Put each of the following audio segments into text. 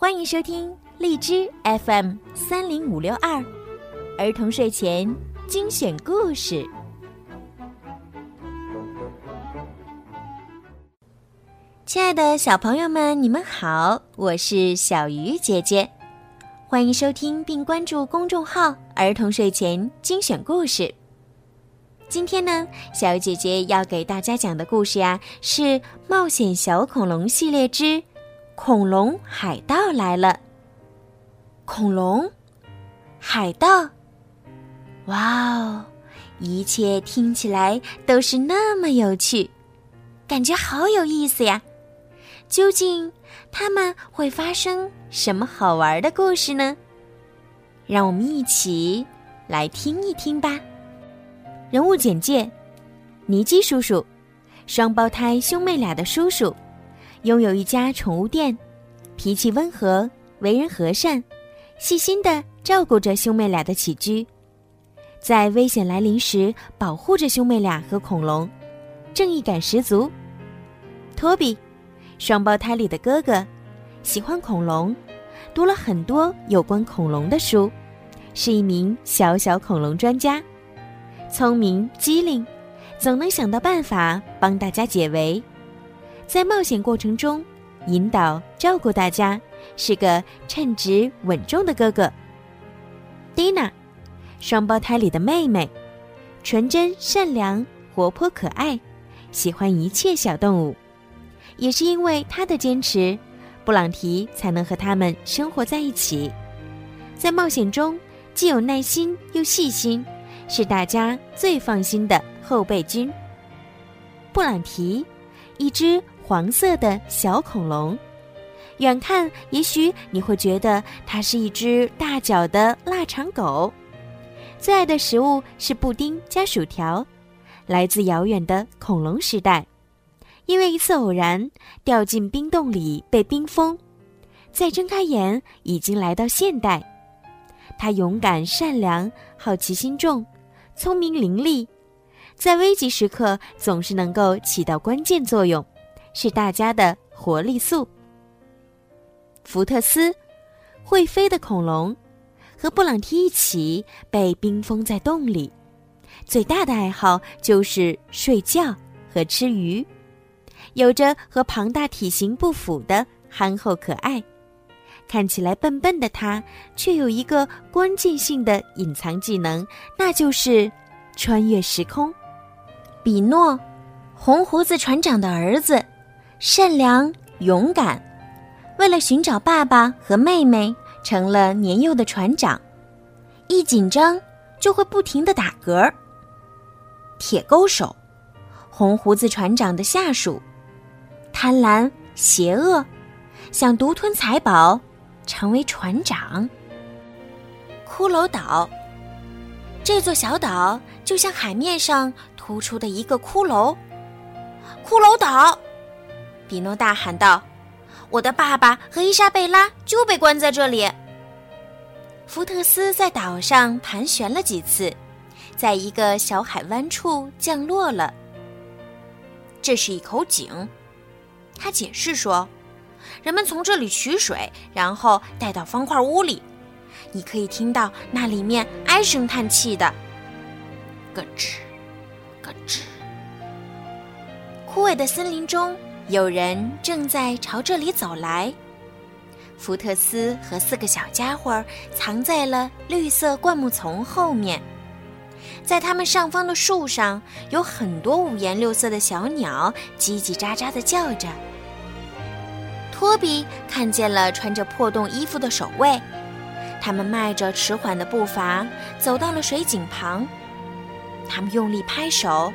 欢迎收听荔枝 FM 三零五六二儿童睡前精选故事。亲爱的小朋友们，你们好，我是小鱼姐姐，欢迎收听并关注公众号“儿童睡前精选故事”。今天呢，小鱼姐姐要给大家讲的故事呀，是《冒险小恐龙》系列之。恐龙海盗来了！恐龙，海盗，哇哦！一切听起来都是那么有趣，感觉好有意思呀！究竟他们会发生什么好玩的故事呢？让我们一起来听一听吧。人物简介：尼基叔叔，双胞胎兄妹俩的叔叔。拥有一家宠物店，脾气温和，为人和善，细心的照顾着兄妹俩的起居，在危险来临时保护着兄妹俩和恐龙，正义感十足。托比，双胞胎里的哥哥，喜欢恐龙，读了很多有关恐龙的书，是一名小小恐龙专家，聪明机灵，总能想到办法帮大家解围。在冒险过程中，引导照顾大家，是个称职稳重的哥哥。蒂娜，双胞胎里的妹妹，纯真善良、活泼可爱，喜欢一切小动物。也是因为她的坚持，布朗提才能和他们生活在一起。在冒险中，既有耐心又细心，是大家最放心的后备军。布朗提，一只。黄色的小恐龙，远看也许你会觉得它是一只大脚的腊肠狗。最爱的食物是布丁加薯条，来自遥远的恐龙时代。因为一次偶然掉进冰洞里被冰封，再睁开眼已经来到现代。他勇敢善良，好奇心重，聪明伶俐，在危急时刻总是能够起到关键作用。是大家的活力素。福特斯，会飞的恐龙，和布朗提一起被冰封在洞里，最大的爱好就是睡觉和吃鱼，有着和庞大体型不符的憨厚可爱。看起来笨笨的他，却有一个关键性的隐藏技能，那就是穿越时空。比诺，红胡子船长的儿子。善良勇敢，为了寻找爸爸和妹妹，成了年幼的船长。一紧张就会不停的打嗝。铁钩手，红胡子船长的下属，贪婪邪恶，想独吞财宝，成为船长。骷髅岛，这座小岛就像海面上突出的一个骷髅。骷髅岛。比诺大喊道：“我的爸爸和伊莎贝拉就被关在这里。”福特斯在岛上盘旋了几次，在一个小海湾处降落了。这是一口井，他解释说：“人们从这里取水，然后带到方块屋里。你可以听到那里面唉声叹气的，咯吱，咯吱。”枯萎的森林中。有人正在朝这里走来。福特斯和四个小家伙藏在了绿色灌木丛后面，在他们上方的树上有很多五颜六色的小鸟，叽叽喳喳地叫着。托比看见了穿着破洞衣服的守卫，他们迈着迟缓的步伐走到了水井旁，他们用力拍手。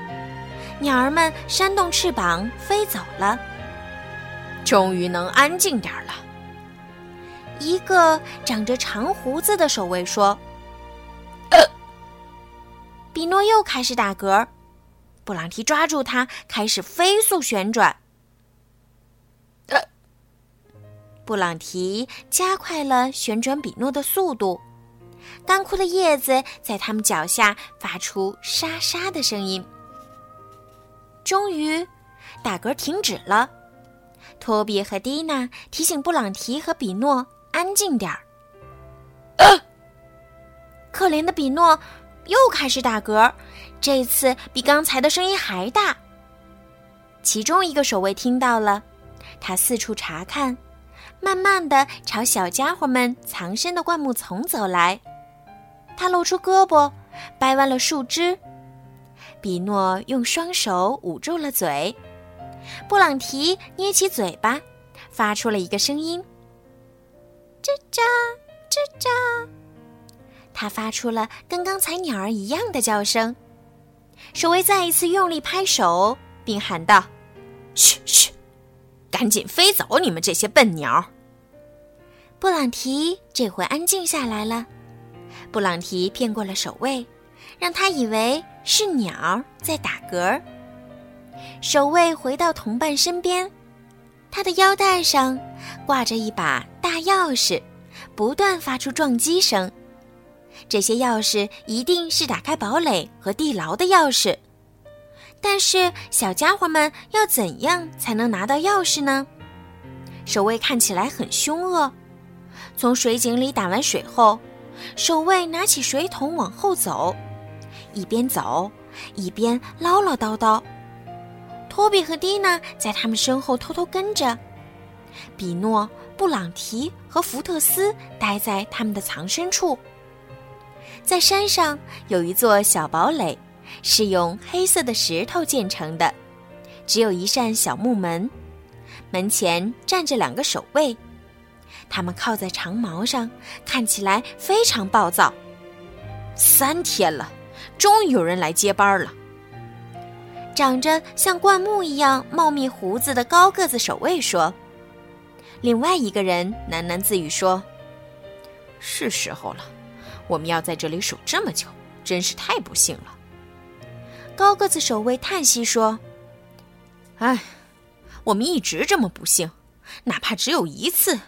鸟儿们扇动翅膀飞走了，终于能安静点了。一个长着长胡子的守卫说：“比诺又开始打嗝。”布朗提抓住他，开始飞速旋转。呃布朗提加快了旋转比诺的速度，干枯的叶子在他们脚下发出沙沙的声音。终于，打嗝停止了。托比和蒂娜提醒布朗提和比诺安静点儿。可怜的比诺又开始打嗝，这次比刚才的声音还大。其中一个守卫听到了，他四处查看，慢慢的朝小家伙们藏身的灌木丛走来。他露出胳膊，掰弯了树枝。比诺用双手捂住了嘴，布朗提捏起嘴巴，发出了一个声音：“吱喳，吱喳。”他发出了跟刚才鸟儿一样的叫声。守卫再一次用力拍手，并喊道：“嘘嘘，赶紧飞走，你们这些笨鸟！”布朗提这回安静下来了。布朗提骗过了守卫，让他以为是鸟在打嗝。守卫回到同伴身边，他的腰带上挂着一把大钥匙，不断发出撞击声。这些钥匙一定是打开堡垒和地牢的钥匙。但是小家伙们要怎样才能拿到钥匙呢？守卫看起来很凶恶。从水井里打完水后。守卫拿起水桶往后走，一边走一边唠唠叨叨。托比和蒂娜在他们身后偷偷跟着。比诺、布朗提和福特斯待在他们的藏身处。在山上有一座小堡垒，是用黑色的石头建成的，只有一扇小木门，门前站着两个守卫。他们靠在长矛上，看起来非常暴躁。三天了，终于有人来接班了。长着像灌木一样茂密胡子的高个子守卫说。另外一个人喃喃自语说：“是时候了，我们要在这里守这么久，真是太不幸了。”高个子守卫叹息说：“唉，我们一直这么不幸，哪怕只有一次。”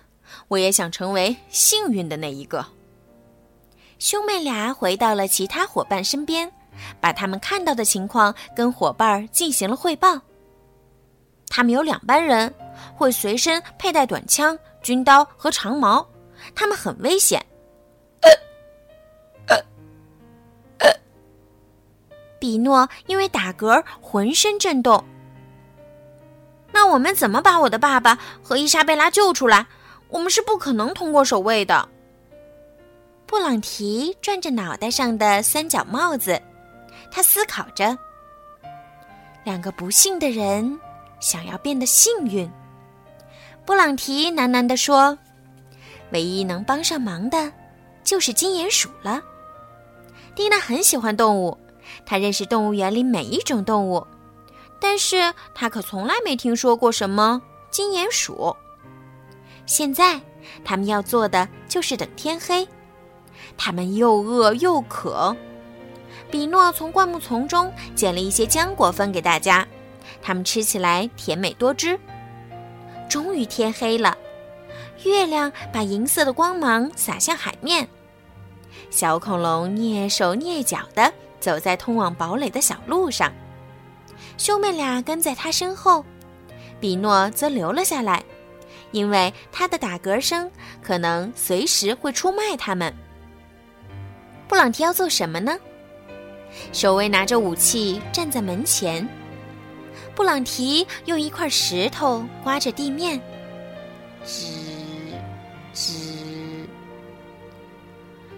我也想成为幸运的那一个。兄妹俩回到了其他伙伴身边，把他们看到的情况跟伙伴进行了汇报。他们有两班人，会随身佩戴短枪、军刀和长矛，他们很危险。比诺因为打嗝浑身震动。那我们怎么把我的爸爸和伊莎贝拉救出来？我们是不可能通过守卫的。布朗提转着脑袋上的三角帽子，他思考着：两个不幸的人想要变得幸运。布朗提喃喃地说：“唯一能帮上忙的，就是金鼹鼠了。”蒂娜很喜欢动物，她认识动物园里每一种动物，但是她可从来没听说过什么金鼹鼠。现在，他们要做的就是等天黑。他们又饿又渴。比诺从灌木丛中捡了一些浆果分给大家，他们吃起来甜美多汁。终于天黑了，月亮把银色的光芒洒向海面。小恐龙蹑手蹑脚地走在通往堡垒的小路上，兄妹俩跟在他身后，比诺则留了下来。因为他的打嗝声可能随时会出卖他们。布朗提要做什么呢？守卫拿着武器站在门前。布朗提用一块石头刮着地面，吱吱。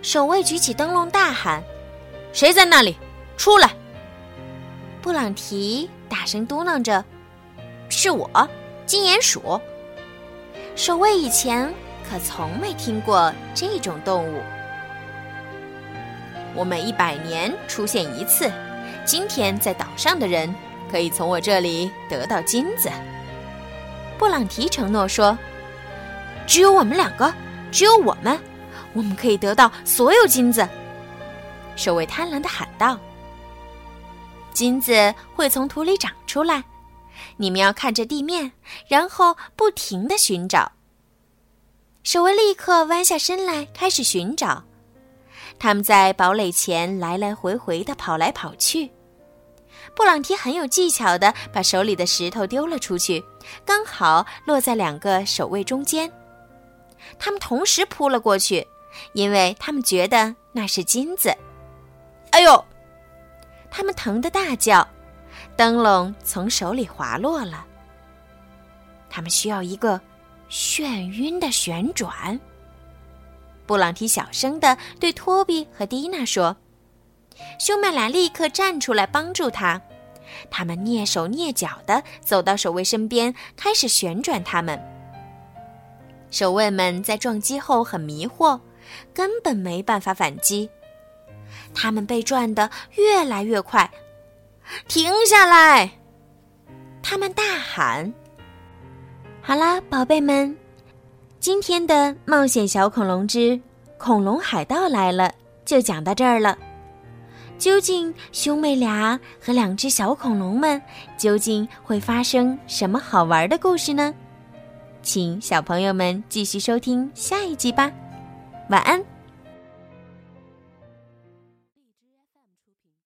守卫举起灯笼大喊：“谁在那里？出来！”布朗提大声嘟囔着：“是我，金鼹鼠。”守卫以前可从没听过这种动物。我每一百年出现一次，今天在岛上的人可以从我这里得到金子。布朗提承诺说：“只有我们两个，只有我们，我们可以得到所有金子。”守卫贪婪的喊道：“金子会从土里长出来。”你们要看着地面，然后不停的寻找。守卫立刻弯下身来，开始寻找。他们在堡垒前来来回回的跑来跑去。布朗提很有技巧的把手里的石头丢了出去，刚好落在两个守卫中间。他们同时扑了过去，因为他们觉得那是金子。哎呦！他们疼得大叫，灯笼从手里滑落了。他们需要一个眩晕的旋转。布朗提小声的对托比和蒂娜说：“兄妹俩立刻站出来帮助他。他们蹑手蹑脚的走到守卫身边，开始旋转他们。守卫们在撞击后很迷惑，根本没办法反击。他们被转得越来越快。停下来！他们大喊：“好啦，宝贝们！”今天的冒险小恐龙之恐龙海盗来了，就讲到这儿了。究竟兄妹俩和两只小恐龙们究竟会发生什么好玩的故事呢？请小朋友们继续收听下一集吧。晚安。